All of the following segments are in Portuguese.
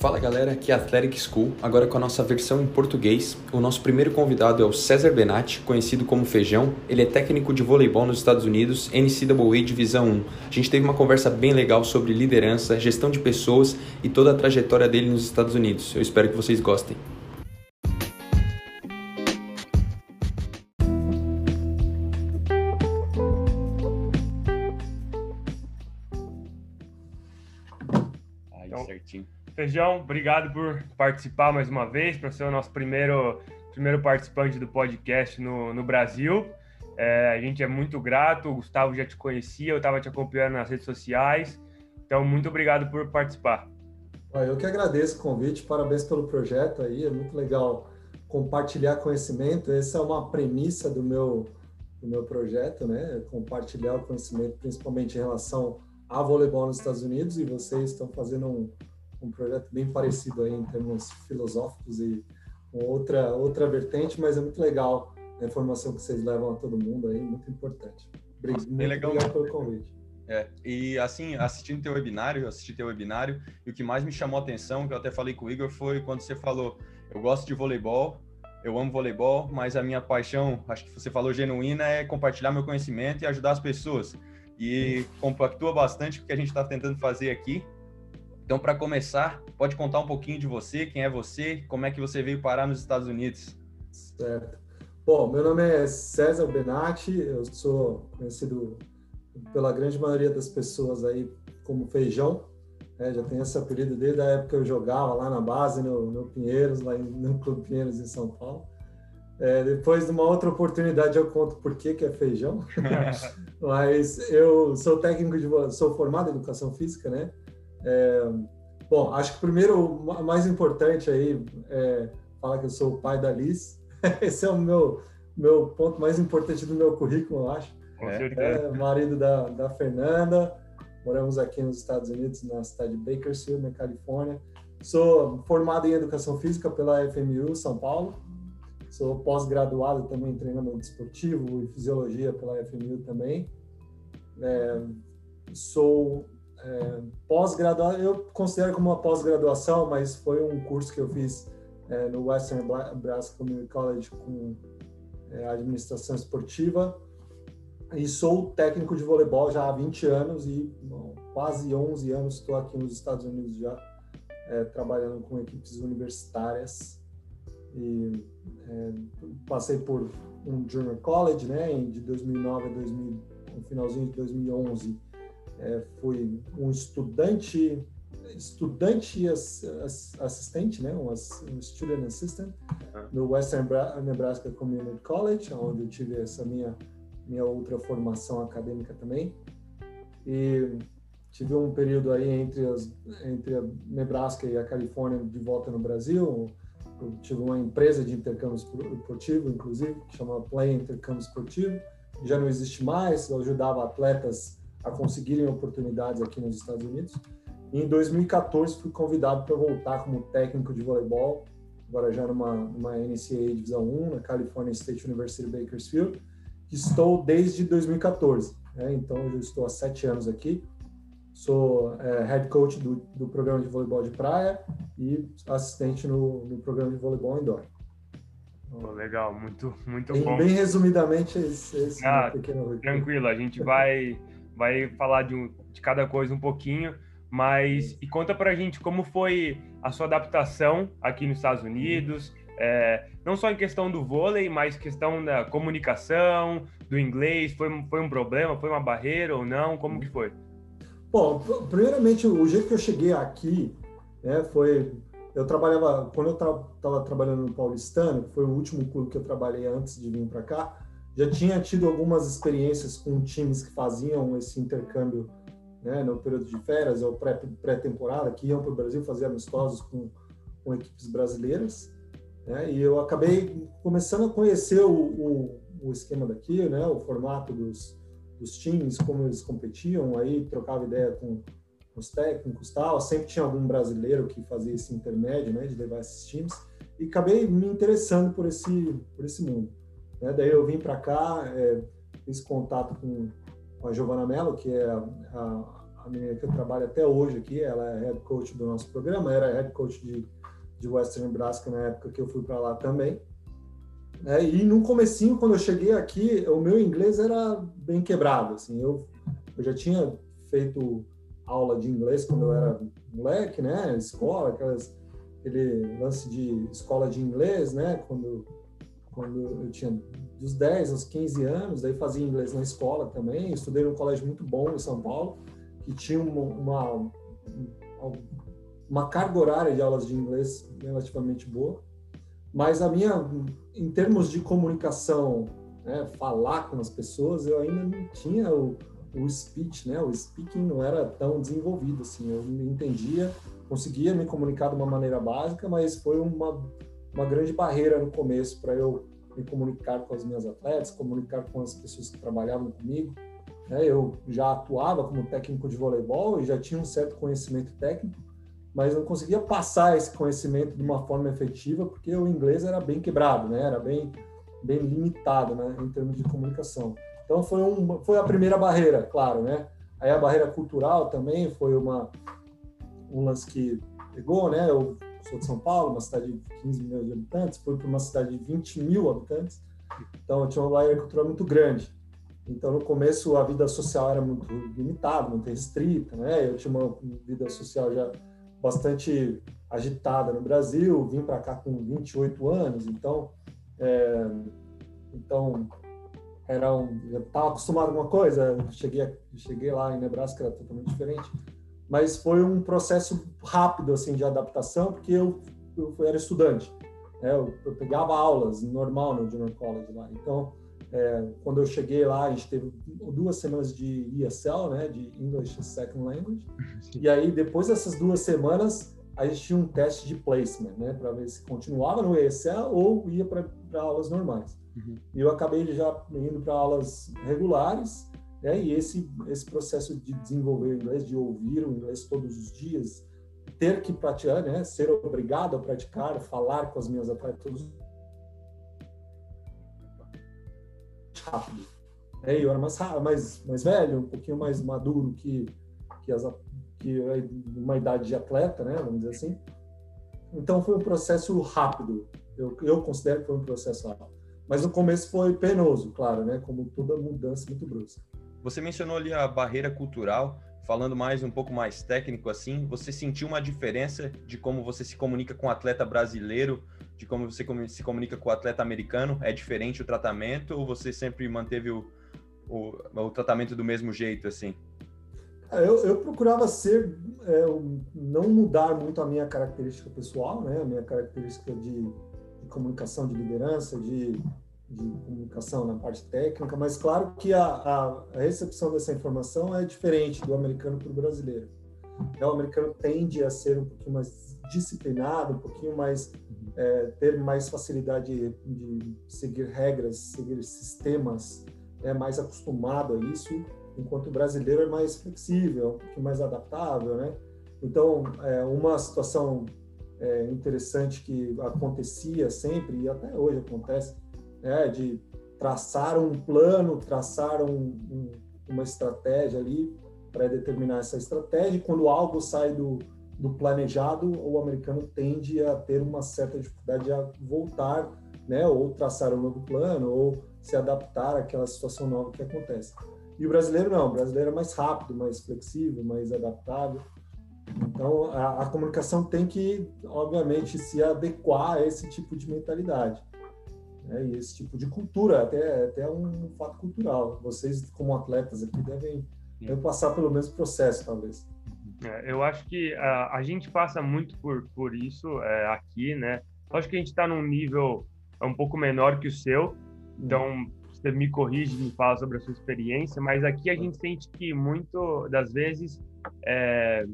Fala galera, aqui é Athletic School, agora com a nossa versão em português. O nosso primeiro convidado é o César Benatti, conhecido como Feijão. Ele é técnico de voleibol nos Estados Unidos, NCAA Divisão 1. A gente teve uma conversa bem legal sobre liderança, gestão de pessoas e toda a trajetória dele nos Estados Unidos. Eu espero que vocês gostem. Feijão, obrigado por participar mais uma vez, para ser o nosso primeiro, primeiro participante do podcast no, no Brasil. É, a gente é muito grato, o Gustavo já te conhecia, eu estava te acompanhando nas redes sociais. Então, muito obrigado por participar. Eu que agradeço o convite, parabéns pelo projeto aí, é muito legal compartilhar conhecimento. Essa é uma premissa do meu, do meu projeto, né? Compartilhar o conhecimento, principalmente em relação a voleibol nos Estados Unidos, e vocês estão fazendo um, um projeto bem parecido aí em termos filosóficos e outra, outra vertente, mas é muito legal a informação que vocês levam a todo mundo aí, muito importante. Obrigado, muito legal. obrigado pelo convite. É, e assim, assistindo teu webinário, eu assisti teu webinário, e o que mais me chamou a atenção, que eu até falei com o Igor, foi quando você falou, eu gosto de voleibol, eu amo voleibol, mas a minha paixão, acho que você falou genuína, é compartilhar meu conhecimento e ajudar as pessoas. E compactua bastante o que a gente está tentando fazer aqui, então, para começar, pode contar um pouquinho de você, quem é você, como é que você veio parar nos Estados Unidos? Certo. Bom, meu nome é César Benatti, eu sou conhecido pela grande maioria das pessoas aí como Feijão, é, já tenho esse apelido desde a época que eu jogava lá na base, no, no Pinheiros, lá em, no Clube Pinheiros em São Paulo. É, depois de uma outra oportunidade eu conto por que que é feijão. Mas eu sou técnico de sou formado em educação física, né? É, bom, acho que o primeiro, o mais importante aí é falar que eu sou o pai da Liz. Esse é o meu, meu ponto mais importante do meu currículo, eu acho. É, é, marido da, da Fernanda, moramos aqui nos Estados Unidos, na cidade de Bakersfield, na Califórnia. Sou formado em Educação Física pela FMU São Paulo. Sou pós-graduado também em treinamento esportivo e fisiologia pela FMU também. É, sou é, pós-graduação, eu considero como uma pós-graduação, mas foi um curso que eu fiz é, no Western Nebraska Community College com é, administração esportiva. E sou técnico de voleibol já há 20 anos e bom, quase 11 anos estou aqui nos Estados Unidos já é, trabalhando com equipes universitárias. E é, passei por um junior college, né, de 2009 a 2000, no finalzinho de 2011 é, fui um estudante estudante assistente, né, um, student assistant no Western Nebraska Community College, onde eu tive essa minha minha outra formação acadêmica também. E tive um período aí entre as entre a Nebraska e a Califórnia de volta no Brasil. Eu tive uma empresa de intercâmbio esportivo, inclusive, que chama Play Intercâmbio Esportivo. Já não existe mais. Eu ajudava atletas a conseguirem oportunidades aqui nos Estados Unidos. E em 2014 fui convidado para voltar como técnico de voleibol, agora já numa, numa NCAA Divisão 1, na California State University Bakersfield, que estou desde 2014. Né? Então, eu estou há sete anos aqui. Sou é, head coach do, do programa de voleibol de praia e assistente no, no programa de voleibol indoor. Oh, legal, muito, muito bem, bom. Bem resumidamente, esse, esse ah, pequeno Tranquilo, a gente vai vai falar de, um, de cada coisa um pouquinho, mas e conta pra gente como foi a sua adaptação aqui nos Estados Unidos, é, não só em questão do vôlei, mas questão da comunicação, do inglês, foi, foi um problema, foi uma barreira ou não, como que foi? Bom, primeiramente, o jeito que eu cheguei aqui, né, foi, eu trabalhava, quando eu estava tra trabalhando no Paulistano, que foi o último clube que eu trabalhei antes de vir para cá, já tinha tido algumas experiências com times que faziam esse intercâmbio né, no período de férias ou pré-temporada, que iam para o Brasil fazer amistosos com, com equipes brasileiras. Né, e eu acabei começando a conhecer o, o, o esquema daqui, né, o formato dos, dos times, como eles competiam, aí trocava ideia com os técnicos tal. Sempre tinha algum brasileiro que fazia esse intermédio, né, de levar esses times. E acabei me interessando por esse, por esse mundo. Né? Daí eu vim para cá, é, fiz contato com, com a Giovana Mello, que é a, a, menina que eu trabalho até hoje aqui, ela é head coach do nosso programa, era head coach de, de Western Nebraska na época que eu fui para lá também. É, e no comecinho, quando eu cheguei aqui, o meu inglês era bem quebrado. Assim, eu, eu já tinha feito aula de inglês quando eu era moleque, né? Escola, aquelas, aquele lance de escola de inglês, né? Quando, quando eu tinha dos 10 aos 15 anos, daí fazia inglês na escola também. Estudei num colégio muito bom em São Paulo, que tinha uma, uma, uma carga horária de aulas de inglês relativamente boa. Mas a minha, em termos de comunicação, né, falar com as pessoas, eu ainda não tinha o, o speech, né? O speaking não era tão desenvolvido assim. Eu entendia, conseguia me comunicar de uma maneira básica, mas foi uma, uma grande barreira no começo para eu me comunicar com as minhas atletas, comunicar com as pessoas que trabalhavam comigo. Né? Eu já atuava como técnico de voleibol e já tinha um certo conhecimento técnico, mas não conseguia passar esse conhecimento de uma forma efetiva porque o inglês era bem quebrado, né? Era bem bem limitado, né, em termos de comunicação. Então foi um foi a primeira barreira, claro, né? Aí a barreira cultural também foi uma um lance que pegou, né? Eu sou de São Paulo, uma cidade de 15 milhões de habitantes, fui para uma cidade de 20 mil habitantes, então tinha uma barreira cultural muito grande. Então, no começo, a vida social era muito limitada, muito restrita, né? Eu tinha uma vida social já bastante agitada no Brasil, vim para cá com 28 anos, então, é, então era um, eu estava acostumado com uma coisa, cheguei, cheguei lá em Nebraska era totalmente diferente, mas foi um processo rápido assim de adaptação, porque eu, eu era estudante, né? eu, eu pegava aulas normal no Junior College lá, então é, quando eu cheguei lá, a gente teve duas semanas de ESL, né, de English Second Language. E aí, depois dessas duas semanas, a gente tinha um teste de placement, né, para ver se continuava no ESL ou ia para aulas normais. Uhum. E eu acabei já indo para aulas regulares, né, e esse esse processo de desenvolver o inglês, de ouvir o inglês todos os dias, ter que praticar, né, ser obrigado a praticar, falar com as minhas todos os rápido. É, eu era mais, mais, mais velho, um pouquinho mais maduro que, que, as, que uma idade de atleta, né, vamos dizer assim. Então foi um processo rápido. Eu, eu considero que foi um processo rápido. Mas no começo foi penoso, claro, né, como toda mudança muito brusca. Você mencionou ali a barreira cultural, falando mais um pouco mais técnico assim, você sentiu uma diferença de como você se comunica com o atleta brasileiro de como você se comunica com o atleta americano? É diferente o tratamento ou você sempre manteve o, o, o tratamento do mesmo jeito, assim? Eu, eu procurava ser, é, não mudar muito a minha característica pessoal, né? A minha característica de, de comunicação, de liderança, de, de, comunicação na parte técnica, mas claro que a, a, a recepção dessa informação é diferente do americano para o brasileiro. É, o americano tende a ser um pouquinho mais disciplinado, um pouquinho mais é, ter mais facilidade de seguir regras, seguir sistemas, é mais acostumado a isso, enquanto o brasileiro é mais flexível, um pouquinho mais adaptável, né? Então, é, uma situação é, interessante que acontecia sempre e até hoje acontece é de traçar um plano, traçar um, um, uma estratégia ali para determinar essa estratégia. Quando algo sai do, do planejado, o americano tende a ter uma certa dificuldade a voltar, né, ou traçar um novo plano, ou se adaptar àquela situação nova que acontece. E o brasileiro não, o brasileiro é mais rápido, mais flexível, mais adaptável. Então, a, a comunicação tem que, obviamente, se adequar a esse tipo de mentalidade. Né, e esse tipo de cultura, até, até um fato cultural. Vocês, como atletas aqui, devem, devem passar pelo mesmo processo, talvez. É, eu acho que a, a, gente passa muito por, por isso é, aqui, né? Acho que a gente está num nível um pouco menor que o seu, então você me corrige, me fala sobre a sua experiência, mas aqui a gente sente que muito das vezes, é,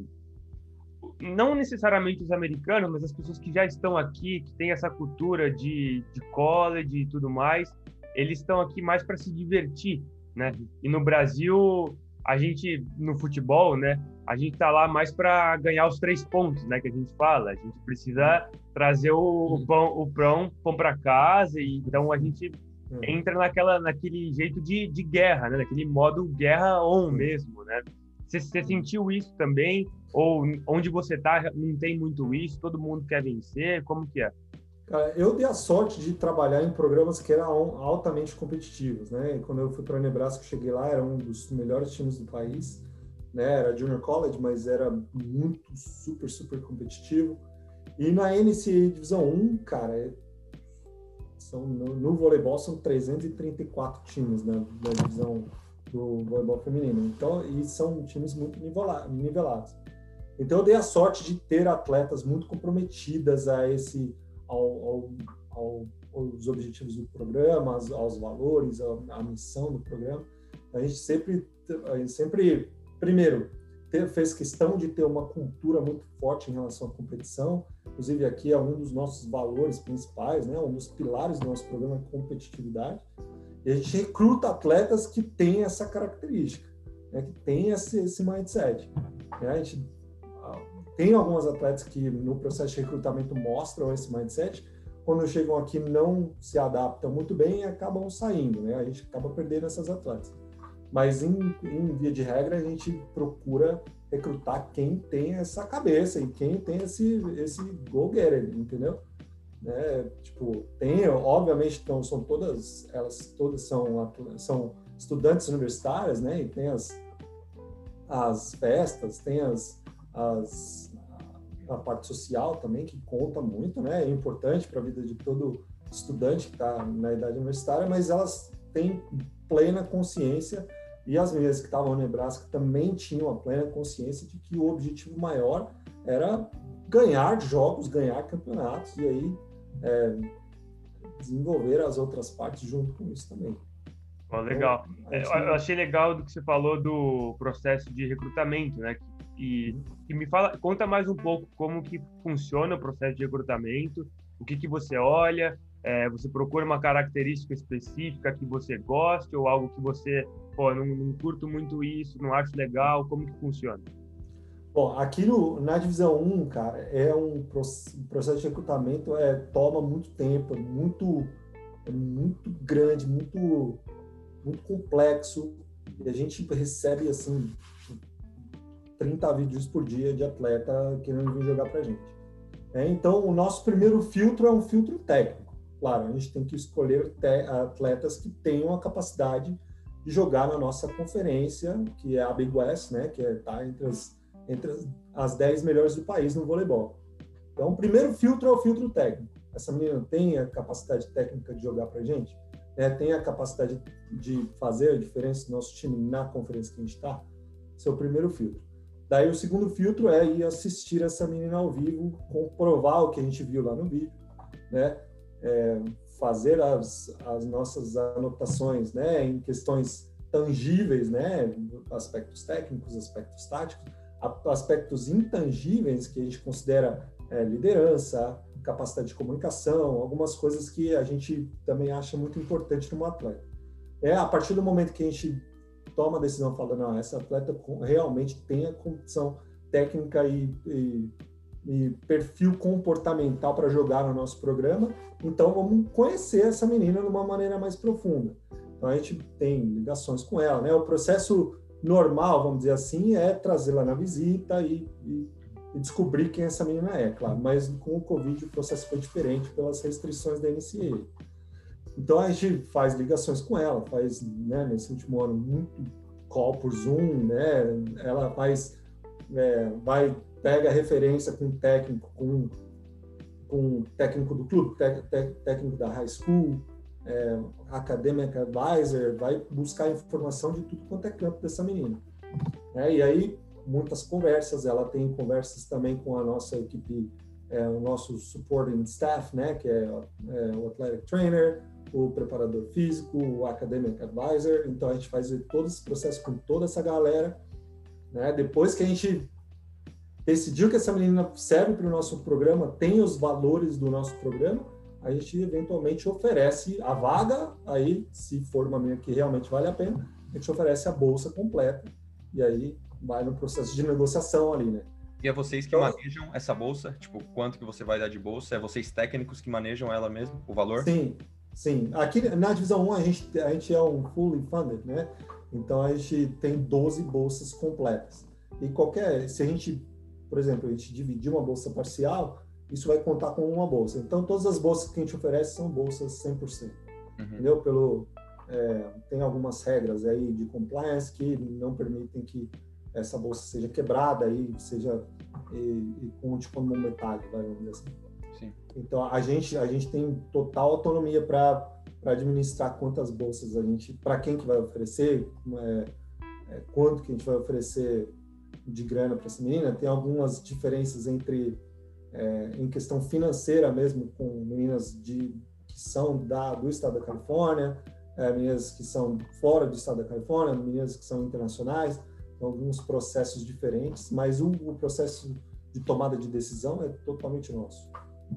não necessariamente os americanos, mas as pessoas que já estão aqui, que têm essa cultura de, de college e tudo mais, eles estão aqui mais para se divertir, né? E no Brasil, a gente, no futebol, né? a gente está lá mais para ganhar os três pontos, né? Que a gente fala. A gente precisa trazer o, o pão, o pão, pão para casa e então a gente hum. entra naquela, naquele jeito de, de guerra, né? Naquele modo guerra on mesmo, né? Você, você sentiu isso também? Ou onde você está não tem muito isso? Todo mundo quer vencer? Como que é? Cara, eu dei a sorte de trabalhar em programas que eram altamente competitivos, né? quando eu fui para Nebraska, cheguei lá, era um dos melhores times do país, né? Era junior college, mas era muito super super competitivo. E na NCAA Divisão 1, cara, são, no, no, voleibol são 334 times né, na divisão do voleibol feminino. Então, e são times muito nivelados. Então, eu dei a sorte de ter atletas muito comprometidas a esse, ao, ao, ao aos objetivos do programa, aos, aos valores, a, a, missão do programa. A gente sempre, a gente sempre, primeiro, ter, fez questão de ter uma cultura muito forte em relação à competição. Inclusive, aqui é um dos nossos valores principais, né? um dos pilares do nosso programa é competitividade. E a gente recruta atletas que têm essa característica, né? que têm esse, esse mindset. Né? A gente tem algumas atletas que no processo de recrutamento mostram esse mindset, quando chegam aqui não se adaptam muito bem e acabam saindo, né? A gente acaba perdendo essas atletas. Mas, em, em via de regra, a gente procura recrutar quem tem essa cabeça e quem tem esse, esse go-getter, entendeu? Né? Tipo, tem, obviamente, então, são todas, elas todas são, são estudantes universitárias, né? E tem as, as festas, tem as, as, a parte social também, que conta muito, né? É importante para a vida de todo estudante que está na idade universitária, mas elas têm plena consciência e as meninas que estavam no Nebraska também tinham a plena consciência de que o objetivo maior era ganhar jogos, ganhar campeonatos e aí é, desenvolver as outras partes junto com isso também. Oh, legal. Então, eu achei legal do que você falou do processo de recrutamento, né? E, me fala, conta mais um pouco como que funciona o processo de recrutamento, o que que você olha, é, você procura uma característica específica que você goste ou algo que você, pô, não, não curto muito isso, não acho legal, como que funciona? Bom, aqui no, na divisão 1, cara, é um processo de recrutamento é toma muito tempo, é muito é muito grande, muito muito complexo. E a gente recebe assim 30 vídeos por dia de atleta querendo vir jogar pra gente. É, então, o nosso primeiro filtro é um filtro técnico. Claro, a gente tem que escolher atletas que tenham a capacidade de jogar na nossa conferência, que é a Big West, né, que está é, entre, as, entre as 10 melhores do país no voleibol. Então, o primeiro filtro é o filtro técnico. Essa menina tem a capacidade técnica de jogar para a gente? É, tem a capacidade de fazer a diferença no nosso time na conferência que a gente está? Esse é o primeiro filtro. Daí, o segundo filtro é ir assistir essa menina ao vivo, comprovar o que a gente viu lá no vídeo, né? é, fazer as, as nossas anotações né, em questões tangíveis, né, aspectos técnicos, aspectos táticos, aspectos intangíveis que a gente considera é, liderança, capacidade de comunicação, algumas coisas que a gente também acha muito importante no atleta. É a partir do momento que a gente toma a decisão falando, não, essa atleta realmente tem a condição técnica e, e e perfil comportamental para jogar no nosso programa. Então, vamos conhecer essa menina de uma maneira mais profunda. Então, a gente tem ligações com ela, né? O processo normal, vamos dizer assim, é trazê-la na visita e, e, e, descobrir quem essa menina é, claro. Mas com o Covid o processo foi diferente pelas restrições da NCA. Então, a gente faz ligações com ela, faz, né, nesse último ano, muito call por Zoom, né? Ela faz, é, vai pega referência com técnico, com, com técnico do clube, técnico da high school, é, academic advisor, vai buscar informação de tudo quanto é campo dessa menina. É, e aí, muitas conversas, ela tem conversas também com a nossa equipe, é, o nosso supporting staff, né, que é, é, o athletic trainer, o preparador físico, o academic advisor, então a gente faz todo esse processo com toda essa galera, né, depois que a gente decidiu que essa menina serve para o nosso programa, tem os valores do nosso programa, a gente eventualmente oferece a vaga, aí, se for uma menina que realmente vale a pena, a gente oferece a bolsa completa, e aí vai no processo de negociação ali, né? E é vocês que então, manejam essa bolsa? Tipo, quanto que você vai dar de bolsa? É vocês técnicos que manejam ela mesmo, o valor? Sim, sim. Aqui na divisão 1 a gente, a gente é um fully funded, né? Então a gente tem 12 bolsas completas. E qualquer, se a gente, por exemplo, a gente dividir uma bolsa parcial, isso vai contar com uma bolsa. Então todas as bolsas que a gente oferece são bolsas 100%. Uhum. Entendeu? Pelo é, tem algumas regras aí de compliance que não permitem que essa bolsa seja quebrada e seja e, e conte como metade, vamos dizer assim. Então a gente a gente tem total autonomia para administrar quantas bolsas a gente, para quem que vai oferecer, é, é, quanto que a gente vai oferecer de grana para essa menina. Tem algumas diferenças entre é, em questão financeira mesmo com meninas de que são da do estado da Califórnia, é, meninas que são fora do estado da Califórnia, meninas que são internacionais, alguns processos diferentes, mas o, o processo de tomada de decisão é totalmente nosso.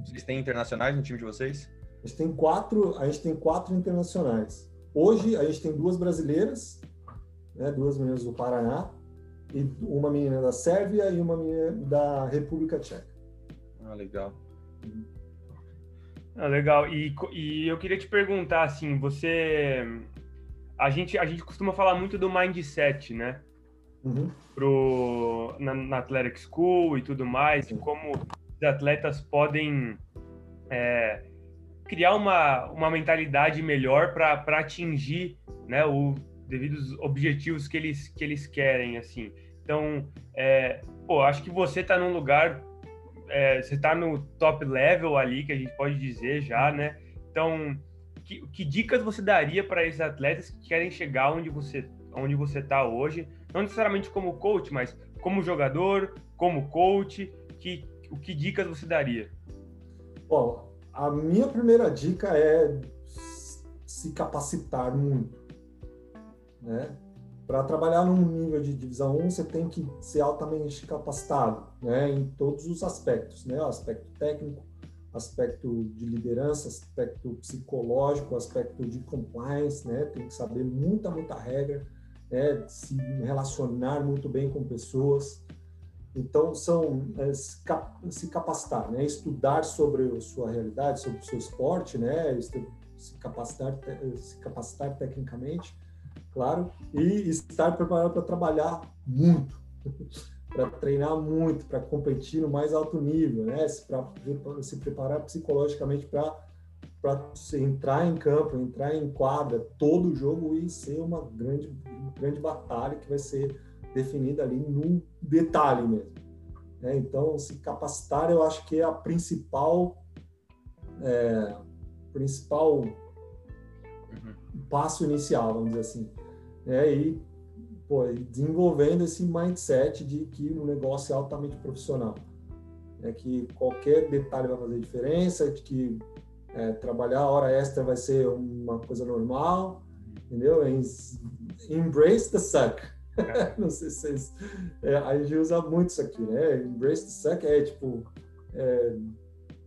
Vocês têm internacionais no time de vocês? A gente tem quatro, a gente tem quatro internacionais. Hoje a gente tem duas brasileiras, né, duas meninas do Paraná e uma menina da Sérvia e uma menina da República Tcheca. Ah, legal. Ah, legal. E, e eu queria te perguntar assim, você a gente a gente costuma falar muito do mindset, né? Uhum. Pro, na, na Athletic School e tudo mais, e como atletas podem é, criar uma, uma mentalidade melhor para atingir né, os devidos objetivos que eles, que eles querem, assim. Então, é, pô, acho que você está num lugar, é, você está no top level ali, que a gente pode dizer já, né? Então, que, que dicas você daria para esses atletas que querem chegar onde você onde você está hoje? Não necessariamente como coach, mas como jogador, como coach, que, o que dicas você daria? Bom, a minha primeira dica é se capacitar muito, né? Para trabalhar num nível de divisão 1, você tem que ser altamente capacitado, né? Em todos os aspectos, né? O aspecto técnico, aspecto de liderança, aspecto psicológico, aspecto de compliance, né? Tem que saber muita, muita regra, né? Se relacionar muito bem com pessoas, então, são é, se capacitar, né? estudar sobre a sua realidade, sobre o seu esporte, né? se, capacitar, se capacitar tecnicamente, claro, e estar preparado para trabalhar muito, para treinar muito, para competir no mais alto nível, né? se, pra, se preparar psicologicamente para para entrar em campo, entrar em quadra todo jogo e ser uma grande, grande batalha que vai ser definida ali no detalhe mesmo. Né? Então, se capacitar, eu acho que é a principal, é, principal uhum. passo inicial, vamos dizer assim. É, e pô, desenvolvendo esse mindset de que o negócio é altamente profissional. É que qualquer detalhe vai fazer diferença, de que é, trabalhar hora extra vai ser uma coisa normal, entendeu? Embrace the suck. não sei se vocês. É, a gente usa muito isso aqui, né? Embrace the suck é tipo. É,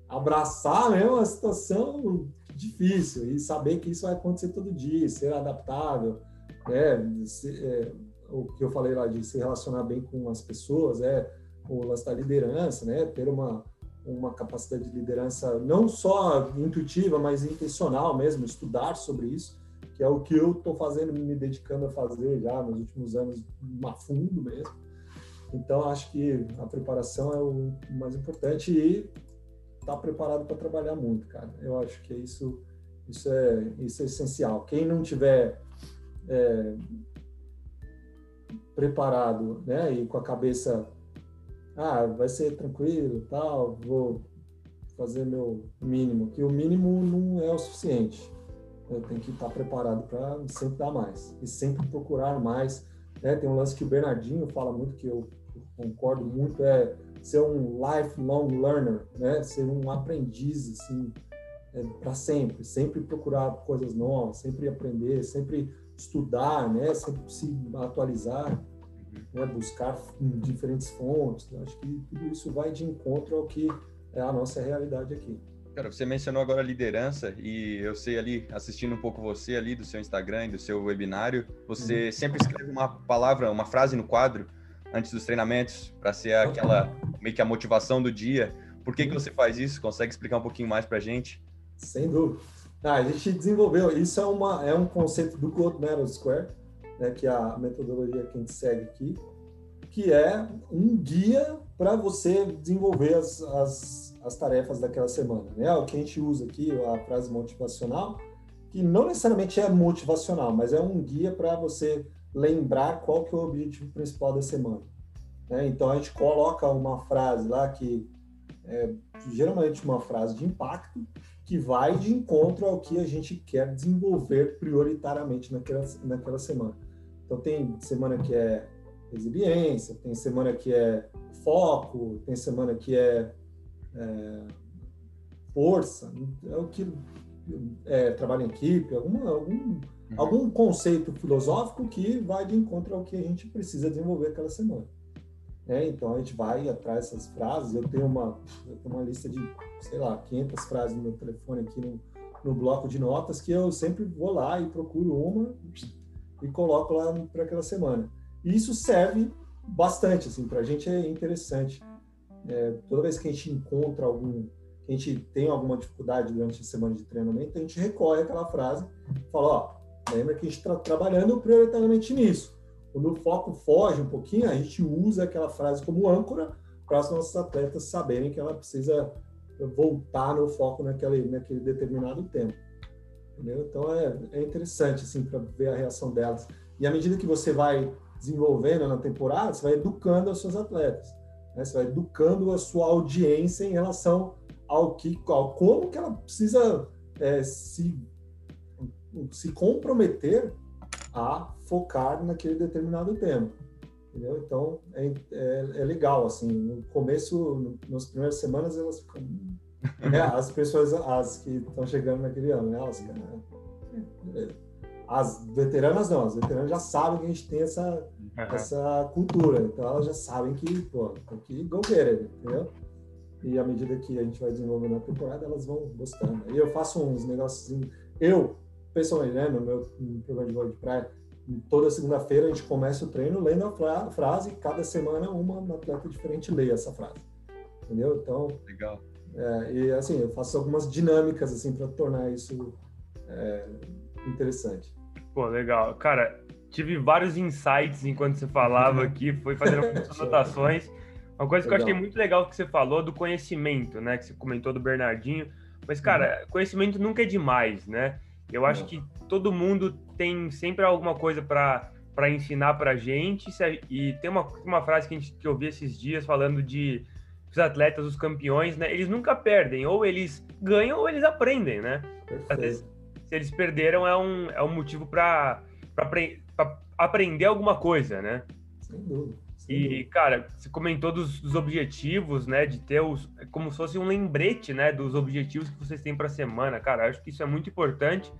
abraçar mesmo a situação difícil e saber que isso vai acontecer todo dia, ser adaptável, né? Se, é, o que eu falei lá de se relacionar bem com as pessoas, é o lance da liderança, né? Ter uma, uma capacidade de liderança não só intuitiva, mas intencional mesmo, estudar sobre isso que é o que eu estou fazendo, me dedicando a fazer já nos últimos anos, a fundo mesmo. Então, acho que a preparação é o mais importante e estar tá preparado para trabalhar muito, cara. Eu acho que isso, isso, é, isso é essencial. Quem não tiver é, preparado, né, e com a cabeça, ah, vai ser tranquilo, tal, vou fazer meu mínimo, que o mínimo não é o suficiente tem que estar preparado para sempre dar mais e sempre procurar mais. Né? Tem um lance que o Bernardinho fala muito, que eu concordo muito, é ser um lifelong learner, né? ser um aprendiz assim, é, para sempre, sempre procurar coisas novas, sempre aprender, sempre estudar, né? sempre se atualizar, né? buscar diferentes fontes. Acho que tudo isso vai de encontro ao que é a nossa realidade aqui. Cara, você mencionou agora liderança e eu sei ali, assistindo um pouco você ali do seu Instagram e do seu webinário, você uhum. sempre escreve uma palavra, uma frase no quadro antes dos treinamentos para ser aquela meio que a motivação do dia. Por que que você faz isso? Consegue explicar um pouquinho mais para gente? Sem dúvida. Ah, a gente desenvolveu, isso é, uma, é um conceito do Gold Medal Square, né, que é a metodologia que a gente segue aqui, que é um guia para você desenvolver as, as, as, tarefas daquela semana. Né? O que a gente usa aqui, a frase motivacional, que não necessariamente é motivacional, mas é um guia para você lembrar qual que é o objetivo principal da semana. Né? Então a gente coloca uma frase lá que é geralmente uma frase de impacto que vai de encontro ao que a gente quer desenvolver prioritariamente naquela, naquela semana. Então tem semana que é resiliência, tem semana que é foco, tem semana que é, é força, é o que é, trabalho em equipe, alguma, algum, uhum. algum conceito filosófico que vai de encontro ao que a gente precisa desenvolver aquela semana. É, então a gente vai atrás dessas frases. Eu tenho uma, eu tenho uma lista de, sei lá, 500 frases no meu telefone aqui no, no bloco de notas que eu sempre vou lá e procuro uma e coloco lá para aquela semana. E isso serve bastante, assim, para a gente é interessante. É, toda vez que a gente encontra algum, que a gente tem alguma dificuldade durante a semana de treinamento, a gente recorre àquela frase, fala, ó, lembra que a gente está trabalhando prioritariamente nisso. Quando o foco foge um pouquinho, a gente usa aquela frase como âncora para os nossos atletas saberem que ela precisa voltar no foco naquele, naquele determinado tempo. Entendeu? Então é, é interessante assim para ver a reação delas. E à medida que você vai desenvolvendo na temporada, você vai educando os seus atletas, né? você vai educando a sua audiência em relação ao que, ao como que ela precisa é, se se comprometer a focar naquele determinado tema. Entendeu? Então é, é, é legal assim. No começo, nas primeiras semanas elas ficam é, as pessoas, as que estão chegando naquele ano, né? Elas, as veteranas não, as veteranas já sabem que a gente tem essa, uhum. essa cultura, então elas já sabem que, pô, tem que go get it, entendeu? E à medida que a gente vai desenvolvendo a temporada, elas vão gostando. E eu faço uns negócios, eu, pessoalmente, né, no meu no programa de vôlei de praia, toda segunda-feira a gente começa o treino lendo a frase e cada semana uma atleta diferente lê essa frase. Entendeu? Então, legal é, e assim, eu faço algumas dinâmicas assim para tornar isso é, interessante. Pô, legal. Cara, tive vários insights enquanto você falava aqui, foi fazendo anotações. Uma coisa que legal. eu achei muito legal que você falou do conhecimento, né? Que você comentou do Bernardinho. Mas, cara, uhum. conhecimento nunca é demais, né? Eu acho que todo mundo tem sempre alguma coisa para ensinar para gente e tem uma, uma frase que, a gente, que eu vi esses dias falando de os atletas, os campeões, né? Eles nunca perdem, ou eles ganham ou eles aprendem, né? Às vezes, se eles perderam, é um, é um motivo para aprender alguma coisa, né? Sem dúvida. E, cara, você comentou dos, dos, objetivos, né? De ter os. Como se fosse um lembrete, né? Dos objetivos que vocês têm para a semana. Cara, acho que isso é muito importante.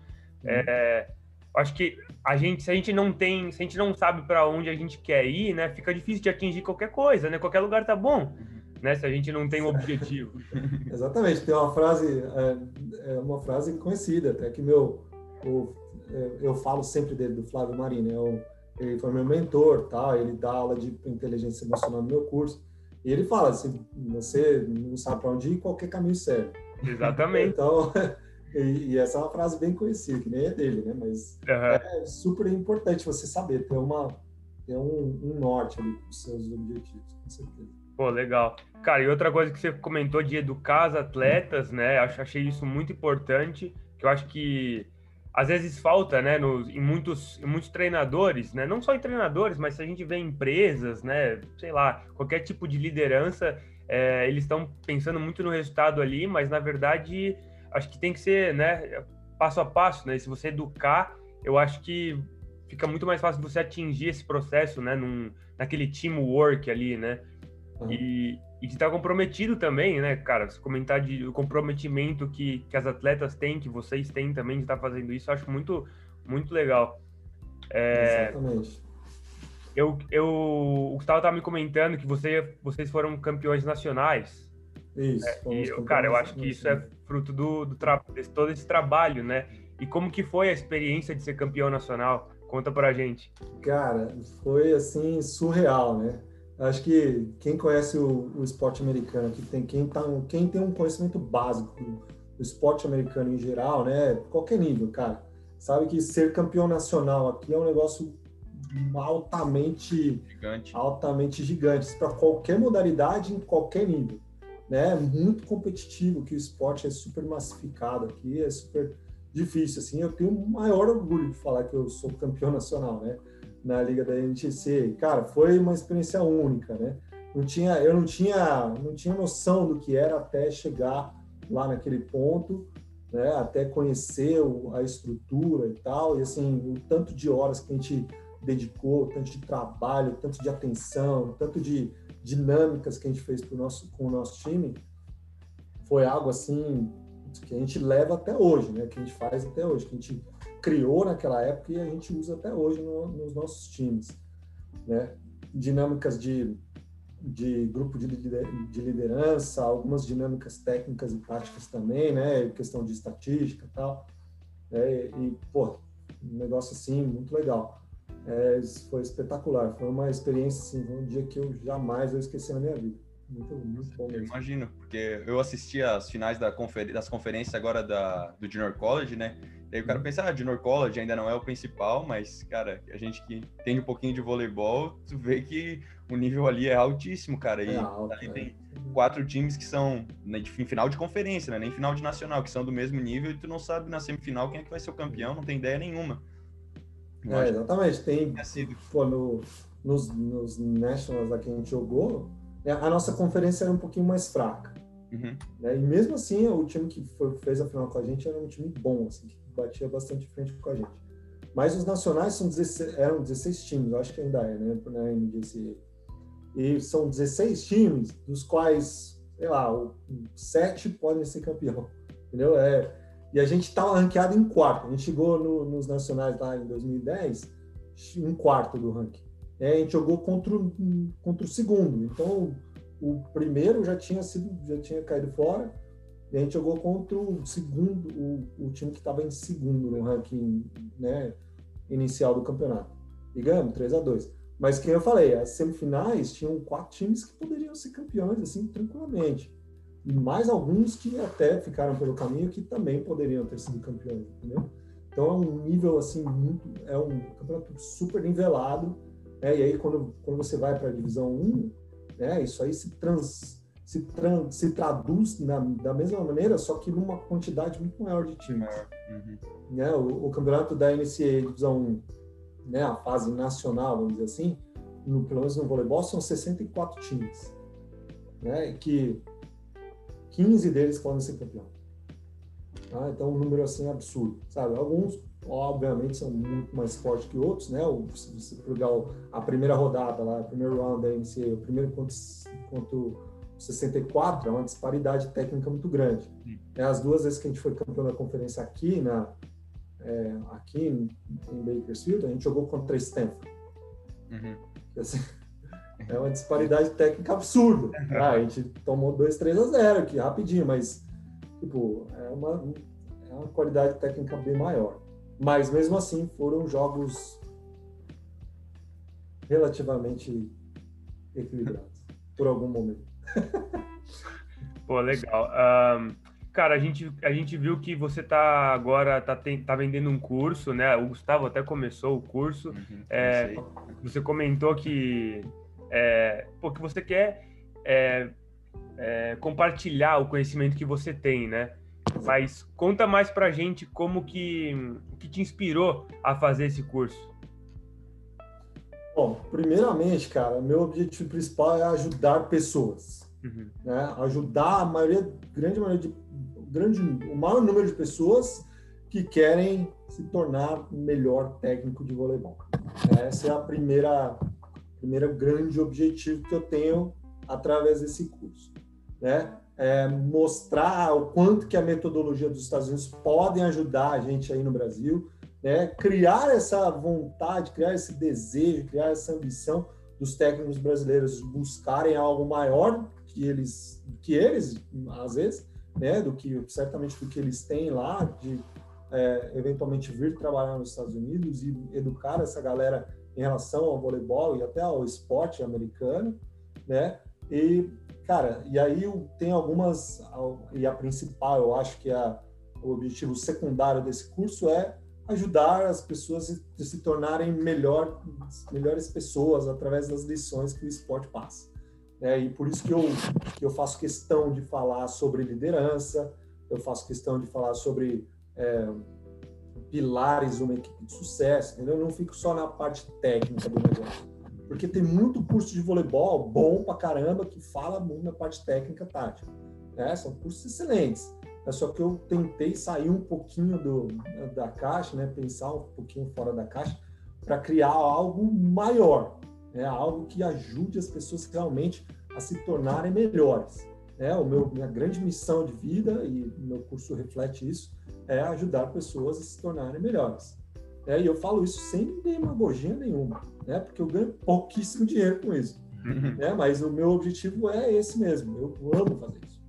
É, acho que a gente, se a gente não tem, se a gente não sabe para onde a gente quer ir, né? Fica difícil de atingir qualquer coisa, né? Qualquer lugar tá bom. Né? Se a gente não tem um objetivo. Exatamente. Tem uma frase, é, é, uma frase conhecida, até que meu, o, é, eu falo sempre dele, do Flávio Marini, é o, ele foi meu mentor, tá? Ele dá aula de inteligência emocional no meu curso. E ele fala assim, você não sabe para onde ir, qualquer caminho serve. Exatamente. Então, e, e, essa é uma frase bem conhecida, que nem é dele, né? Mas uhum. é super importante você saber, ter uma ter um, um norte ali para os seus objetivos, com certeza. Pô, legal. Cara, e outra coisa que você comentou de educar as atletas, né? Achei isso muito importante, que eu acho que às vezes falta, né, em, muitos, em muitos treinadores, né? Não só em treinadores, mas se a gente vê em empresas, né? Sei lá, qualquer tipo de liderança, é, eles estão pensando muito no resultado ali, mas na verdade acho que tem que ser, né, passo a passo, né? Se você educar, eu acho que fica muito mais fácil você atingir esse processo, né, num, naquele teamwork ali, né? E, e de estar comprometido também, né, cara? Se comentar de, o comprometimento que, que as atletas têm, que vocês têm também de estar fazendo isso, eu acho muito, muito legal. É, Exatamente. Eu, eu, o Gustavo estava me comentando que você, vocês foram campeões nacionais. Isso. É, e, cara, eu acho que isso é fruto do, do tra desse, todo esse trabalho, né? E como que foi a experiência de ser campeão nacional? Conta pra gente. Cara, foi assim surreal, né? Acho que quem conhece o, o esporte americano, que tem quem, tá, quem tem um conhecimento básico do, esporte americano em geral, né? Qualquer nível, cara, sabe que ser campeão nacional aqui é um negócio altamente, Gigante. altamente gigantes para qualquer modalidade, em qualquer nível. Né? Muito competitivo, que o esporte é super massificado aqui, é super difícil. Assim, eu tenho o maior orgulho de falar que eu sou campeão nacional, né? Na liga da NTC. Cara, foi uma experiência única, né? Não tinha, eu não tinha, não tinha noção do que era até chegar lá naquele ponto né, até conhecer o, a estrutura e tal, e assim, o tanto de horas que a gente dedicou, tanto de trabalho, tanto de atenção, tanto de dinâmicas que a gente fez pro nosso, com o nosso time, foi algo assim que a gente leva até hoje, né, que a gente faz até hoje, que a gente criou naquela época e a gente usa até hoje no, nos nossos times, né, dinâmicas de de grupo de liderança, algumas dinâmicas técnicas e táticas também, né? Questão de estatística e tal. É, e, pô, um negócio assim muito legal. É, foi espetacular. Foi uma experiência, assim, um dia que eu jamais vou esquecer na minha vida. Muito, muito bom mesmo. Eu imagino, porque eu assisti as finais da confer das conferências agora da, do Junior College, né? E aí o cara uhum. pensa, ah, Junior College ainda não é o principal, mas, cara, a gente que tem um pouquinho de voleibol, tu vê que o nível ali é altíssimo, cara. E é alto, é. tem quatro times que são né, em final de conferência, né? Nem final de nacional, que são do mesmo nível, e tu não sabe na semifinal quem é que vai ser o campeão, não tem ideia nenhuma. É, exatamente. Tem. Pô, no, nos, nos Nationals lá que a gente jogou, a nossa conferência era um pouquinho mais fraca. Uhum. Né? E mesmo assim, o time que foi, fez a final com a gente era um time bom, assim, que batia bastante frente com a gente. Mas os nacionais são 16, eram 16 times, eu acho que ainda é, né? Na NDC. E são 16 times, dos quais, sei lá, sete podem ser campeão. Entendeu? É, e a gente estava ranqueado em quarto. A gente chegou no, nos nacionais lá em 2010, um quarto do ranking. É, a gente jogou contra, o, contra o segundo. Então, o primeiro já tinha sido, já tinha caído fora. E a gente jogou contra o segundo, o, o time que estava em segundo no ranking né, inicial do campeonato. E ganhamos 3 a 2 mas, como eu falei, as semifinais tinham quatro times que poderiam ser campeões, assim, tranquilamente. E mais alguns que até ficaram pelo caminho que também poderiam ter sido campeões, entendeu? Então é um nível, assim, muito. É um campeonato super nivelado. Né? E aí, quando, quando você vai para a divisão 1, né, isso aí se, trans, se, trans, se traduz na, da mesma maneira, só que numa quantidade muito maior de times. Uhum. Né? O, o campeonato da NCAA Divisão 1 né, a fase nacional, vamos dizer assim, no, pelo menos no voleibol, são 64 times, né, que 15 deles podem ser campeão. Tá? Então, um número assim absurdo, sabe? Alguns, obviamente, são muito mais fortes que outros, né? Se você pegar a primeira rodada lá, o primeiro round da NCAA, o primeiro contra, contra 64, é uma disparidade técnica muito grande. É, as duas vezes que a gente foi campeão da conferência aqui, na, é, aqui em, em, Bakersfield, a gente jogou contra Stanford. Uhum. Assim, é uma disparidade técnica absurda. Ah, a gente tomou 2, 3 a 0 aqui, rapidinho, mas tipo, é uma, é uma qualidade técnica bem maior. Mas mesmo assim foram jogos relativamente equilibrados, por algum momento. Pô, legal. Um, Cara, a gente, a gente viu que você tá agora tá, tem, tá vendendo um curso, né? O Gustavo até começou o curso. Uhum, é, você comentou que, é, pô, que você quer é, é, compartilhar o conhecimento que você tem, né? Mas conta mais pra gente como que, que te inspirou a fazer esse curso. Bom, primeiramente, cara, meu objetivo principal é ajudar pessoas. Uhum. Né? Ajudar a maioria, grande maioria de grande, o maior número de pessoas que querem se tornar o melhor técnico de voleibol. Essa é a primeira, primeiro grande objetivo que eu tenho através desse curso, né? É mostrar o quanto que a metodologia dos Estados Unidos podem ajudar a gente aí no Brasil, né? Criar essa vontade, criar esse desejo, criar essa ambição dos técnicos brasileiros buscarem algo maior que eles, que eles às vezes, né, do que certamente do que eles têm lá, de é, eventualmente vir trabalhar nos Estados Unidos e educar essa galera em relação ao voleibol e até ao esporte americano, né? E cara, e aí tem algumas e a principal, eu acho que é o objetivo secundário desse curso é ajudar as pessoas a se tornarem melhor, melhores pessoas através das lições que o esporte passa. É, e por isso que eu, que eu faço questão de falar sobre liderança, eu faço questão de falar sobre é, pilares de uma equipe de sucesso, entendeu? Eu não fico só na parte técnica do negócio. Porque tem muito curso de voleibol bom pra caramba que fala muito na parte técnica tática. Né? São cursos excelentes. É só que eu tentei sair um pouquinho do, da caixa, né? pensar um pouquinho fora da caixa, para criar algo maior, né? algo que ajude as pessoas realmente a se tornarem melhores. É, o meu, minha grande missão de vida, e meu curso reflete isso, é ajudar pessoas a se tornarem melhores. É, e eu falo isso sem demagogia nenhuma, né? porque eu ganho pouquíssimo dinheiro com isso. Né? Mas o meu objetivo é esse mesmo, eu amo fazer isso.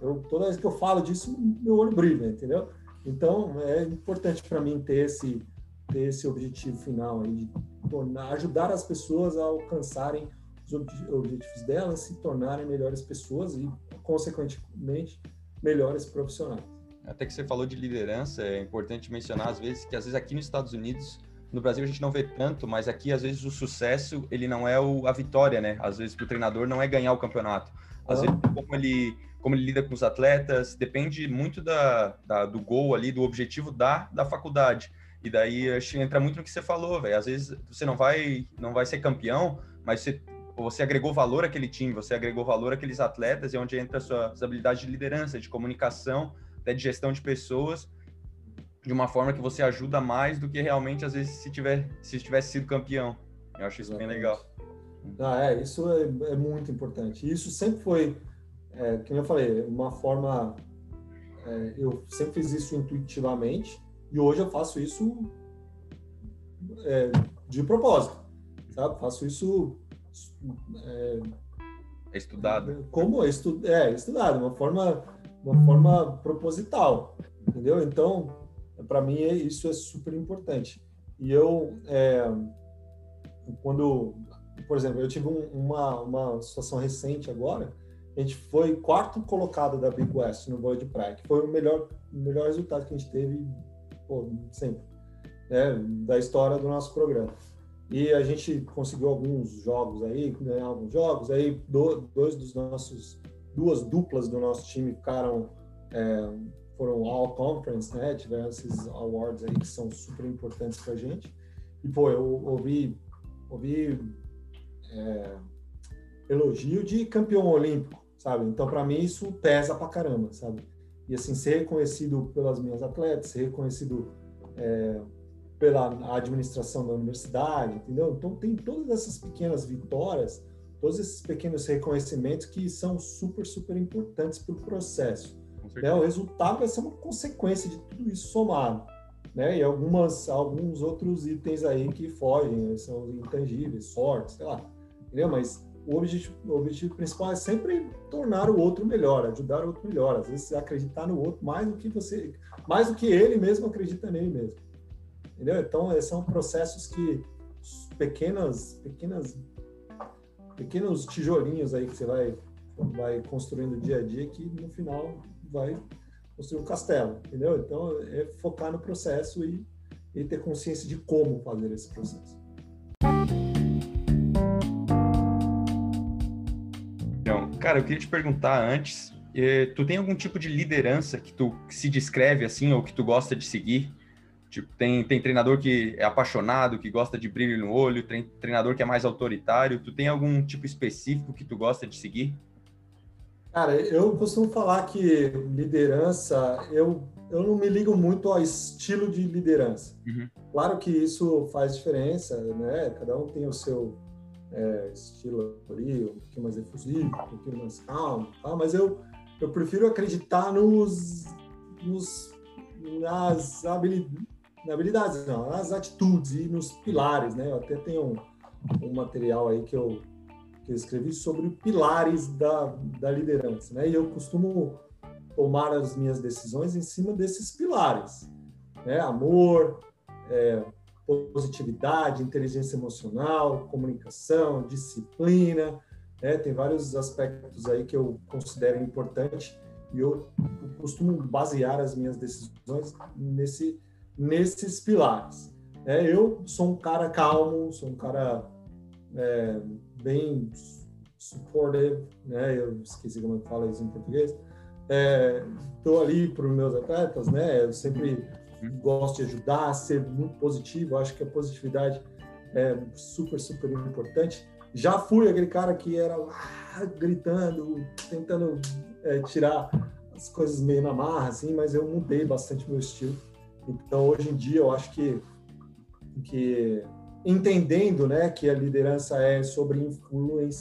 Eu, toda vez que eu falo disso, meu olho brilha, entendeu? Então, é importante para mim ter esse, ter esse objetivo final aí, de tornar, ajudar as pessoas a alcançarem os objetivos delas, se tornarem melhores pessoas e, consequentemente, melhores profissionais. Até que você falou de liderança, é importante mencionar às vezes que às vezes aqui nos Estados Unidos, no Brasil a gente não vê tanto, mas aqui às vezes o sucesso ele não é o, a vitória, né? Às vezes para o treinador não é ganhar o campeonato. Às ah. vezes como ele como ele lida com os atletas, depende muito da, da, do gol ali, do objetivo da, da faculdade. E daí acho que entra muito no que você falou, velho. Às vezes você não vai não vai ser campeão, mas você você agregou valor àquele time, você agregou valor àqueles atletas, e é onde entra as suas habilidades de liderança, de comunicação, até de gestão de pessoas, de uma forma que você ajuda mais do que realmente, às vezes, se, tiver, se tivesse sido campeão. Eu acho isso Exatamente. bem legal. Ah, é, isso é, é, muito importante. Isso sempre foi, é, como eu falei, uma forma. É, eu sempre fiz isso intuitivamente e hoje eu faço isso é, de propósito, sabe? Faço isso é, é estudado. Como estu, é estudado, uma forma, uma forma proposital, entendeu? Então, para mim isso é super importante. E eu, é, quando, por exemplo, eu tive um, uma uma situação recente agora, a gente foi quarto colocado da Big West no vôlei de praia, que foi o melhor o melhor resultado que a gente teve pô, sempre, né, da história do nosso programa. E a gente conseguiu alguns jogos aí, ganhar alguns jogos. Aí dois dos nossos, duas duplas do nosso time ficaram, é, foram All Conference, né? Tiveram esses awards aí que são super importantes pra gente. E, pô, eu ouvi, ouvi é, elogio de campeão olímpico, sabe? Então, para mim, isso pesa pra caramba, sabe? E, assim, ser reconhecido pelas minhas atletas, ser reconhecido é, pela administração da universidade, entendeu? Então tem todas essas pequenas vitórias, todos esses pequenos reconhecimentos que são super, super importantes para o processo. Né? O resultado vai ser uma consequência de tudo isso somado. Né? E algumas, alguns outros itens aí que fogem, né? são intangíveis, sorte, sei lá. Entendeu? Mas o objetivo, o objetivo principal é sempre tornar o outro melhor, ajudar o outro melhor. Às vezes acreditar no outro mais do que você, mais do que ele mesmo acredita nele mesmo entendeu? Então, são processos que pequenas, pequenas, pequenos tijolinhos aí que você vai, vai construindo dia a dia que no final vai construir um castelo, entendeu? Então, é focar no processo e, e ter consciência de como fazer esse processo. Então, cara, eu queria te perguntar antes, eh, tu tem algum tipo de liderança que tu se descreve assim ou que tu gosta de seguir? Tipo, tem, tem treinador que é apaixonado, que gosta de brilho no olho, tem treinador que é mais autoritário. Tu tem algum tipo específico que tu gosta de seguir? Cara, eu costumo falar que liderança, eu, eu não me ligo muito ao estilo de liderança. Uhum. Claro que isso faz diferença, né? Cada um tem o seu é, estilo ali, um pouquinho mais efusivo, um pouquinho mais calmo, tá? mas eu, eu prefiro acreditar nos, nos nas habilidades na habilidades, não, nas atitudes e nos pilares, né? Eu até tenho um, um material aí que eu, que eu escrevi sobre pilares da, da liderança, né? E eu costumo tomar as minhas decisões em cima desses pilares, né? Amor, é, positividade, inteligência emocional, comunicação, disciplina, né? Tem vários aspectos aí que eu considero importante e eu costumo basear as minhas decisões nesse nesses pilares. É, eu sou um cara calmo, sou um cara é, bem supportive, né? Eu esqueci como é fala isso em português. Estou é, ali para os meus atletas, né? Eu sempre gosto de ajudar, ser muito positivo. Acho que a positividade é super, super importante. Já fui aquele cara que era lá gritando, tentando é, tirar as coisas meio na marra, assim, mas eu mudei bastante meu estilo. Então, hoje em dia, eu acho que, que entendendo né, que a liderança é sobre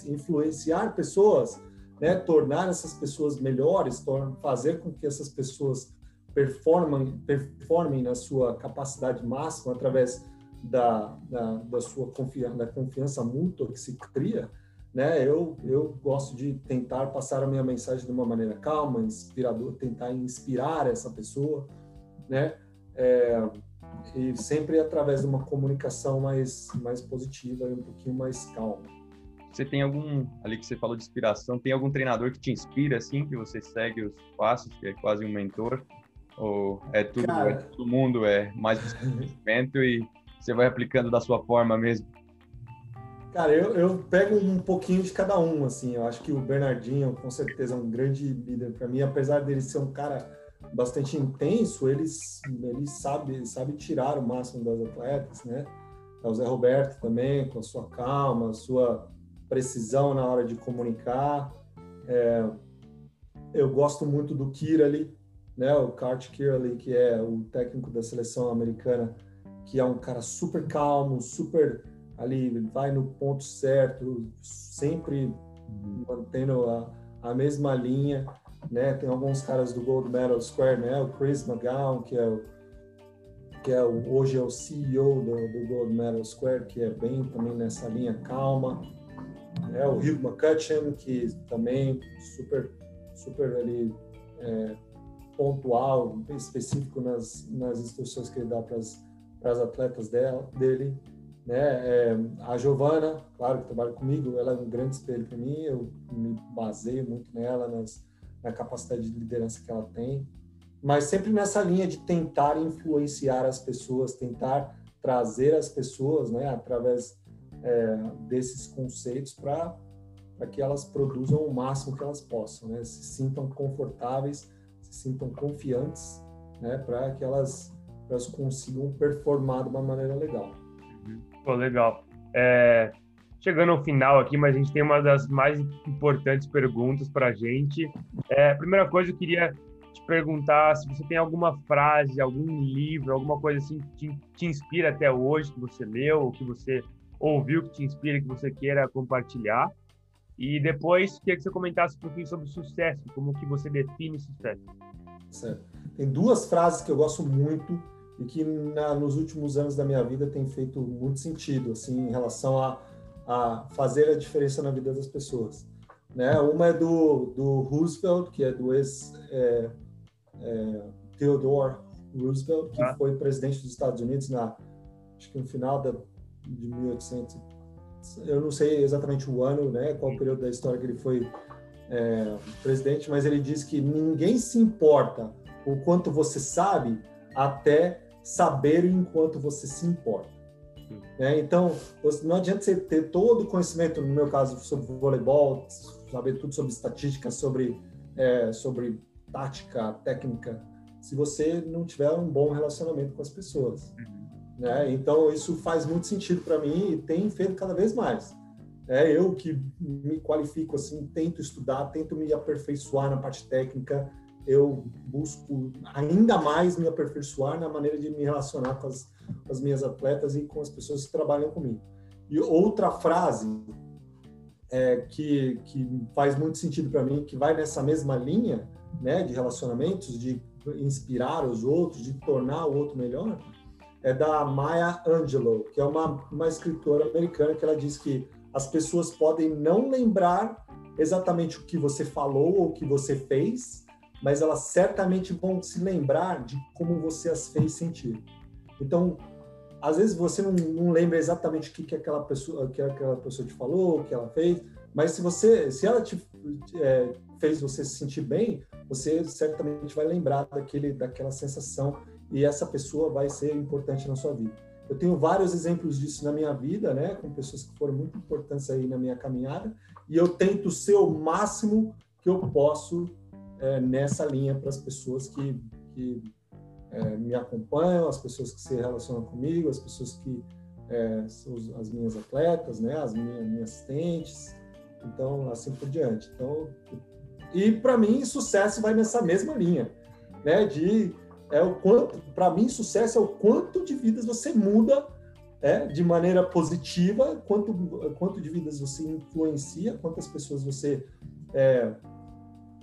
influenciar pessoas, né, tornar essas pessoas melhores, fazer com que essas pessoas performem, performem na sua capacidade máxima através da, da, da sua confiança, da confiança mútua que se cria, né? Eu, eu gosto de tentar passar a minha mensagem de uma maneira calma, inspiradora, tentar inspirar essa pessoa, né? É, e sempre através de uma comunicação mais, mais positiva e um pouquinho mais calma. Você tem algum, ali que você falou de inspiração, tem algum treinador que te inspira, assim, que você segue os passos, que é quase um mentor? Ou é tudo, Cara... é todo mundo, é mais conhecimento e você vai aplicando da sua forma mesmo? Cara, eu, eu pego um pouquinho de cada um, assim. Eu acho que o Bernardinho, com certeza, é um grande líder para mim. Apesar dele ser um cara bastante intenso, ele, ele sabe, sabe tirar o máximo das atletas, né? É o Zé Roberto também, com a sua calma, a sua precisão na hora de comunicar. É, eu gosto muito do Kirali, né? O Kurt Kirali, que é o técnico da seleção americana, que é um cara super calmo, super ali vai no ponto certo, sempre mantendo a, a mesma linha, né? Tem alguns caras do Gold Medal Square, né? O Chris McGowan, que é o que é o, hoje é o CEO do, do, Gold Medal Square, que é bem também nessa linha calma. É o Hugh McCutcheon, que também super super ali é, pontual, específico nas, nas instruções que ele dá para as atletas dela, dele. Né? É, a Giovana, claro que trabalha comigo, ela é um grande espelho para mim, eu me baseio muito nela, nas, na capacidade de liderança que ela tem, mas sempre nessa linha de tentar influenciar as pessoas, tentar trazer as pessoas, né, através é, desses conceitos para que elas produzam o máximo que elas possam, né, se sintam confortáveis, se sintam confiantes, né, para que elas, elas consigam performar de uma maneira legal. Pô, legal. É, chegando ao final aqui, mas a gente tem uma das mais importantes perguntas para a gente. É, primeira coisa, eu queria te perguntar se você tem alguma frase, algum livro, alguma coisa assim que te, te inspira até hoje, que você leu, ou que você ouviu, que te inspira, que você queira compartilhar. E depois, queria que você comentasse um pouquinho sobre sucesso, como que você define sucesso. Certo. Tem duas frases que eu gosto muito e que na, nos últimos anos da minha vida tem feito muito sentido, assim, em relação a, a fazer a diferença na vida das pessoas. Né? Uma é do, do Roosevelt, que é do ex é, é, Theodore Roosevelt, que ah. foi presidente dos Estados Unidos na acho que no final da, de 1800 eu não sei exatamente o ano, né, qual o período da história que ele foi é, presidente, mas ele diz que ninguém se importa o quanto você sabe até saber enquanto você se importa. Né? Então, não adianta você ter todo o conhecimento, no meu caso, sobre voleibol, saber tudo sobre estatística, sobre, é, sobre tática, técnica, se você não tiver um bom relacionamento com as pessoas. Uhum. Né? Então, isso faz muito sentido para mim e tem feito cada vez mais. É, eu que me qualifico assim, tento estudar, tento me aperfeiçoar na parte técnica, eu busco ainda mais me aperfeiçoar na maneira de me relacionar com as, com as minhas atletas e com as pessoas que trabalham comigo. E outra frase é, que, que faz muito sentido para mim, que vai nessa mesma linha né, de relacionamentos, de inspirar os outros, de tornar o outro melhor, é da Maya Angelou, que é uma, uma escritora americana que ela diz que as pessoas podem não lembrar exatamente o que você falou ou o que você fez, mas elas certamente vão se lembrar de como você as fez sentir. Então, às vezes você não, não lembra exatamente o que, que aquela pessoa que aquela pessoa te falou, o que ela fez, mas se você, se ela te é, fez você se sentir bem, você certamente vai lembrar daquele, daquela sensação e essa pessoa vai ser importante na sua vida. Eu tenho vários exemplos disso na minha vida, né, com pessoas que foram muito importantes aí na minha caminhada, e eu tento ser o máximo que eu posso é, nessa linha para as pessoas que, que é, me acompanham, as pessoas que se relacionam comigo, as pessoas que é, são as minhas atletas, né, as minhas, minhas assistentes, então assim por diante. Então, e para mim sucesso vai nessa mesma linha, né, de é o quanto, para mim sucesso é o quanto de vidas você muda é, de maneira positiva, quanto quanto de vidas você influencia, quantas pessoas você é,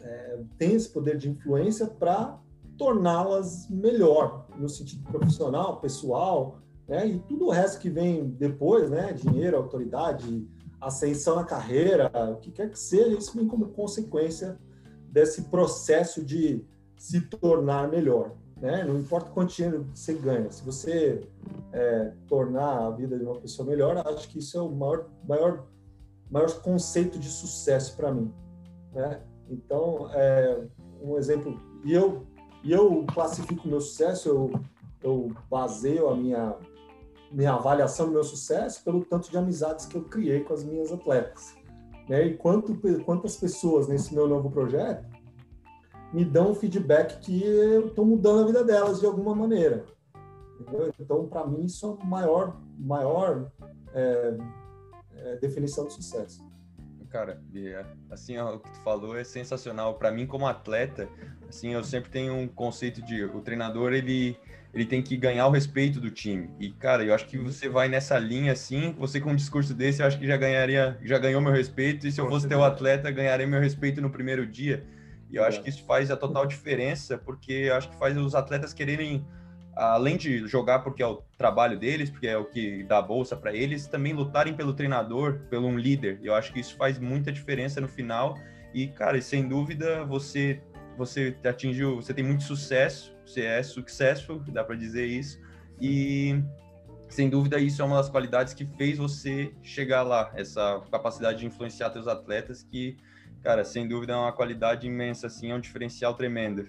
é, tem esse poder de influência para torná-las melhor no sentido profissional, pessoal, né? E tudo o resto que vem depois, né? Dinheiro, autoridade, ascensão na carreira, o que quer que seja, isso vem como consequência desse processo de se tornar melhor. Né? Não importa quanto dinheiro você ganha, se você é, tornar a vida de uma pessoa melhor, acho que isso é o maior, maior, maior conceito de sucesso para mim. Né? Então, é, um exemplo, e eu, e eu classifico o meu sucesso, eu, eu baseio a minha, minha avaliação do meu sucesso pelo tanto de amizades que eu criei com as minhas atletas. Né? E quanto, quantas pessoas nesse meu novo projeto me dão feedback que eu estou mudando a vida delas de alguma maneira. Entendeu? Então, para mim, isso é a maior, maior é, é, definição de sucesso cara. É, assim, ó, o que tu falou é sensacional. Para mim, como atleta, assim, eu sempre tenho um conceito de o treinador ele ele tem que ganhar o respeito do time. E cara, eu acho que você vai nessa linha assim, você com um discurso desse, eu acho que já ganharia, já ganhou meu respeito. E se eu fosse teu atleta, ganharia meu respeito no primeiro dia. E eu acho que isso faz a total diferença, porque eu acho que faz os atletas quererem além de jogar porque é o trabalho deles, porque é o que dá bolsa para eles, também lutarem pelo treinador, pelo um líder. Eu acho que isso faz muita diferença no final. E, cara, sem dúvida, você você atingiu, você tem muito sucesso, você é successful, dá para dizer isso. E sem dúvida isso é uma das qualidades que fez você chegar lá, essa capacidade de influenciar seus atletas que, cara, sem dúvida é uma qualidade imensa assim, é um diferencial tremendo.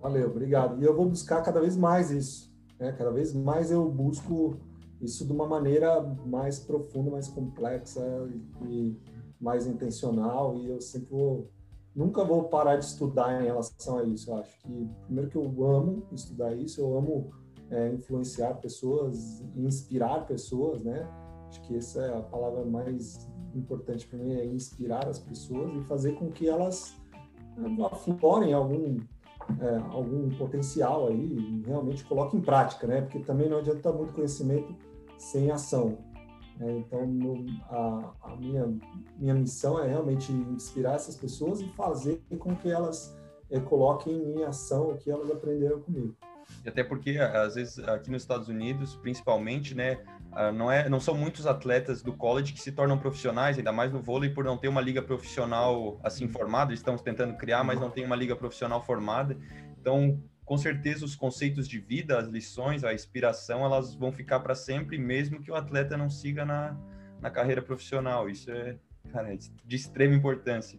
Valeu, obrigado. E eu vou buscar cada vez mais isso. Né? Cada vez mais eu busco isso de uma maneira mais profunda, mais complexa e mais intencional. E eu sempre vou, nunca vou parar de estudar em relação a isso. Eu acho que, primeiro, que eu amo estudar isso, eu amo é, influenciar pessoas, inspirar pessoas, né? Acho que essa é a palavra mais importante para mim, é inspirar as pessoas e fazer com que elas aflorem algum é, algum potencial aí realmente coloque em prática, né? Porque também não adianta muito conhecimento sem ação. Né? Então, no, a, a, minha, minha missão é realmente inspirar essas pessoas e fazer com que elas é, coloquem em ação o que elas aprenderam comigo. Até porque, às vezes, aqui nos Estados Unidos, principalmente, né, não, é, não são muitos atletas do college que se tornam profissionais, ainda mais no vôlei, por não ter uma liga profissional assim uhum. formada. Eles estão tentando criar, mas não tem uma liga profissional formada. Então, com certeza, os conceitos de vida, as lições, a inspiração, elas vão ficar para sempre, mesmo que o atleta não siga na, na carreira profissional. Isso é, cara, é de extrema importância.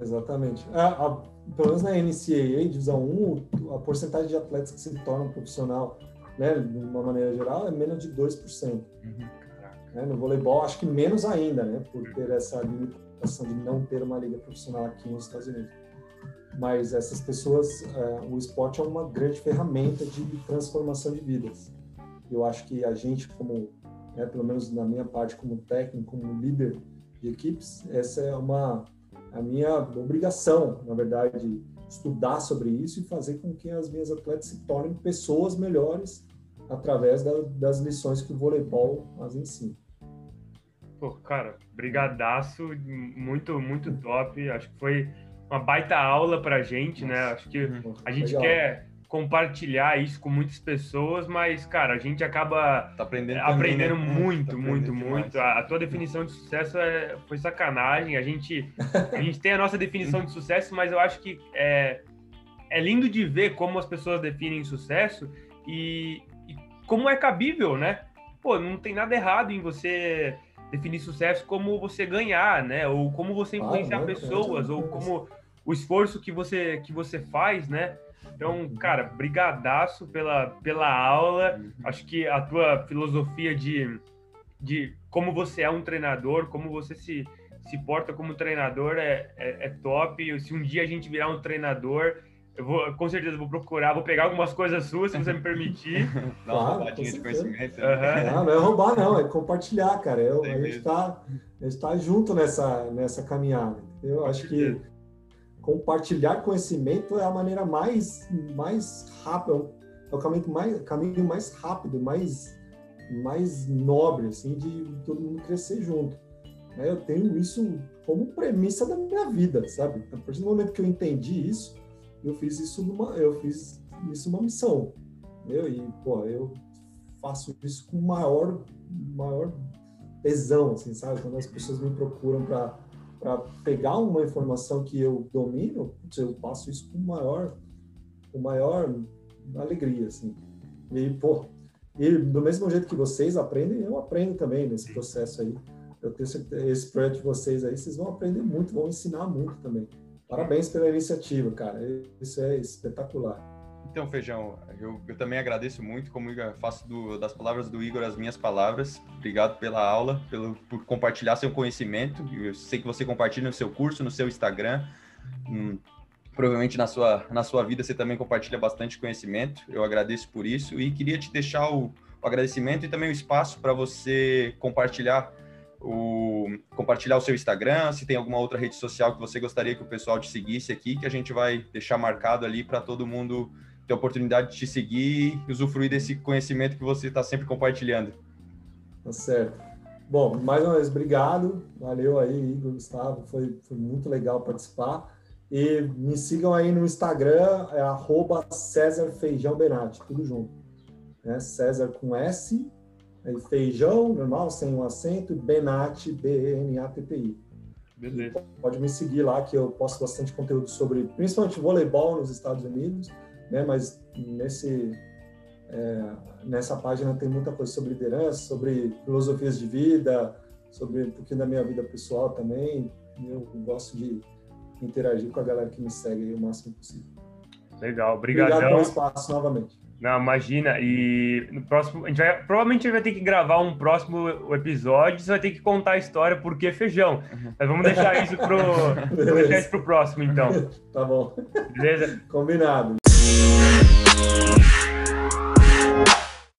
Exatamente. A, a, pelo menos na NCAA, divisão 1, a porcentagem de atletas que se tornam profissional né, de uma maneira geral, é menos de 2%. Uhum, né? No voleibol, acho que menos ainda, né, por ter essa limitação de não ter uma liga profissional aqui nos Estados Unidos. Mas essas pessoas, é, o esporte é uma grande ferramenta de transformação de vidas. Eu acho que a gente, como, né, pelo menos na minha parte, como técnico, como líder de equipes, essa é uma a minha obrigação, na verdade, estudar sobre isso e fazer com que as minhas atletas se tornem pessoas melhores através da, das lições que o voleibol as ensina. Pô, cara, brigadaço, muito, muito top. Acho que foi uma baita aula pra gente, né? Acho que a gente Legal. quer compartilhar isso com muitas pessoas, mas, cara, a gente acaba tá aprendendo, aprendendo também, né? muito, tá muito, muito. A, a, tua definição de sucesso é, foi sacanagem. A gente, a gente tem a nossa definição de sucesso, mas eu acho que é, é lindo de ver como as pessoas definem sucesso e como é cabível, né? Pô, não tem nada errado em você definir sucesso como você ganhar, né? Ou como você influenciar ah, pessoas, ou como o esforço que você que você faz, né? Então, cara, brigadaço pela, pela aula. Uhum. Acho que a tua filosofia de, de como você é um treinador, como você se, se porta como treinador é, é, é top. Se um dia a gente virar um treinador, eu vou, com certeza vou procurar, vou pegar algumas coisas suas, se você me permitir. Dá uma claro, roubadinha de conhecimento. Uhum. Não, não é roubar, não, é compartilhar, cara. Eu, a gente está tá junto nessa, nessa caminhada. Eu acho que compartilhar conhecimento é a maneira mais, mais rápida, é o caminho mais, caminho mais rápido, mais, mais nobre, assim, de todo mundo crescer junto. Né? Eu tenho isso como premissa da minha vida, sabe? A partir do momento que eu entendi isso, eu fiz isso numa, eu fiz isso uma missão? E, pô, eu faço isso com maior, maior tesão, assim, sabe? Quando as pessoas me procuram para para pegar uma informação que eu domino, eu passo isso com maior, com maior alegria, assim. E, pô, e do mesmo jeito que vocês aprendem, eu aprendo também nesse processo aí. Eu tenho certeza, esse projeto de vocês aí, vocês vão aprender muito, vão ensinar muito também. Parabéns pela iniciativa, cara. Isso é espetacular. Então, Feijão, eu, eu também agradeço muito, como faço do, das palavras do Igor as minhas palavras. Obrigado pela aula, pelo, por compartilhar seu conhecimento. Eu sei que você compartilha no seu curso, no seu Instagram. Hum, provavelmente na sua, na sua vida você também compartilha bastante conhecimento. Eu agradeço por isso e queria te deixar o, o agradecimento e também o espaço para você compartilhar o, compartilhar o seu Instagram, se tem alguma outra rede social que você gostaria que o pessoal te seguisse aqui, que a gente vai deixar marcado ali para todo mundo ter a oportunidade de te seguir e usufruir desse conhecimento que você está sempre compartilhando. Tá certo. Bom, mais uma vez, obrigado. Valeu aí, Igor, Gustavo. Foi, foi muito legal participar. E me sigam aí no Instagram, é arroba César Feijão Benatti, tudo junto. É César com S, feijão, normal, sem um acento, Benatti, B-E-N-A-T-T-I. Beleza. Pode me seguir lá, que eu posto bastante conteúdo sobre, principalmente voleibol nos Estados Unidos né? Mas nesse é, nessa página tem muita coisa sobre liderança, sobre filosofias de vida, sobre um pouquinho da minha vida pessoal também. Eu gosto de interagir com a galera que me segue aí o máximo possível. Legal, obrigado. Obrigado pelo espaço novamente. Não, imagina. E no próximo, a gente vai, provavelmente a gente vai ter que gravar um próximo episódio. Você vai ter que contar a história por que feijão. Uhum. Mas vamos deixar isso pro, vamos deixar isso pro próximo, então. Tá bom. Beleza? Combinado.